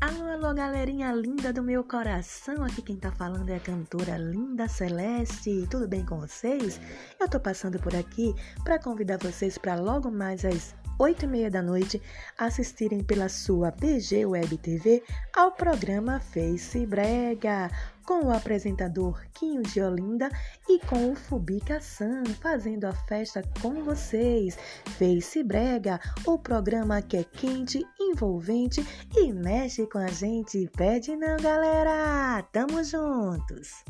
Alô, galerinha linda do meu coração. Aqui quem tá falando é a cantora Linda Celeste. Tudo bem com vocês? Eu tô passando por aqui para convidar vocês para logo mais às 8 e meia da noite, assistirem pela sua BG Web TV ao programa Face Brega, com o apresentador Quinho de Olinda e com o Fubica San, fazendo a festa com vocês. Face Brega, o programa que é quente, envolvente e mexe com a gente. Pede não, galera! Tamo juntos!